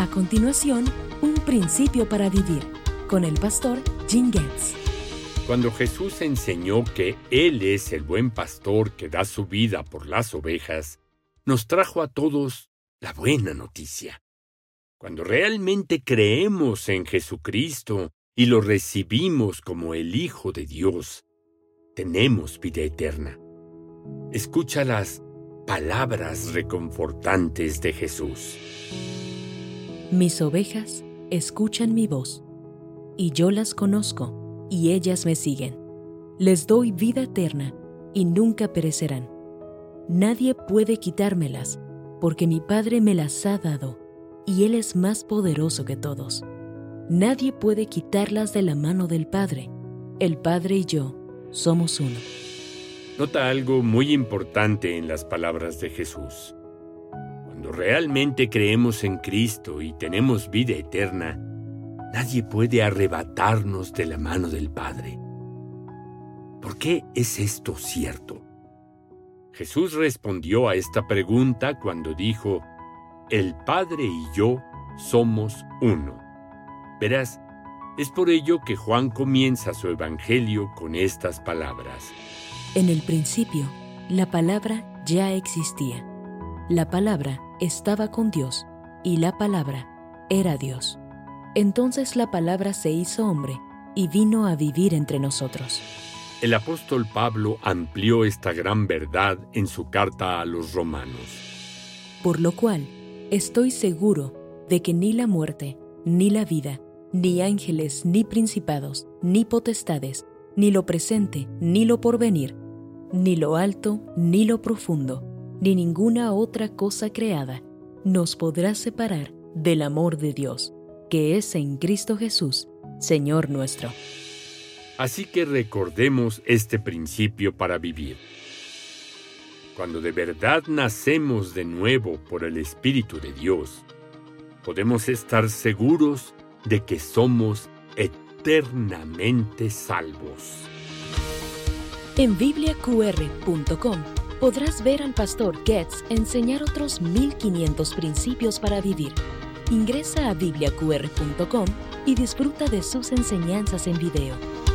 A continuación, un principio para vivir con el pastor Jim Getz. Cuando Jesús enseñó que Él es el buen pastor que da su vida por las ovejas, nos trajo a todos la buena noticia. Cuando realmente creemos en Jesucristo y lo recibimos como el Hijo de Dios, tenemos vida eterna. Escucha las palabras reconfortantes de Jesús. Mis ovejas escuchan mi voz, y yo las conozco, y ellas me siguen. Les doy vida eterna, y nunca perecerán. Nadie puede quitármelas, porque mi Padre me las ha dado, y Él es más poderoso que todos. Nadie puede quitarlas de la mano del Padre. El Padre y yo somos uno. Nota algo muy importante en las palabras de Jesús. Realmente creemos en Cristo y tenemos vida eterna, nadie puede arrebatarnos de la mano del Padre. ¿Por qué es esto cierto? Jesús respondió a esta pregunta cuando dijo, El Padre y yo somos uno. Verás, es por ello que Juan comienza su Evangelio con estas palabras. En el principio, la palabra ya existía. La palabra estaba con Dios y la palabra era Dios. Entonces la palabra se hizo hombre y vino a vivir entre nosotros. El apóstol Pablo amplió esta gran verdad en su carta a los romanos. Por lo cual, estoy seguro de que ni la muerte, ni la vida, ni ángeles, ni principados, ni potestades, ni lo presente, ni lo porvenir, ni lo alto, ni lo profundo, ni ninguna otra cosa creada nos podrá separar del amor de Dios, que es en Cristo Jesús, Señor nuestro. Así que recordemos este principio para vivir. Cuando de verdad nacemos de nuevo por el Espíritu de Dios, podemos estar seguros de que somos eternamente salvos. En bibliaqr.com podrás ver al pastor Getz enseñar otros 1500 principios para vivir. Ingresa a bibliaqr.com y disfruta de sus enseñanzas en video.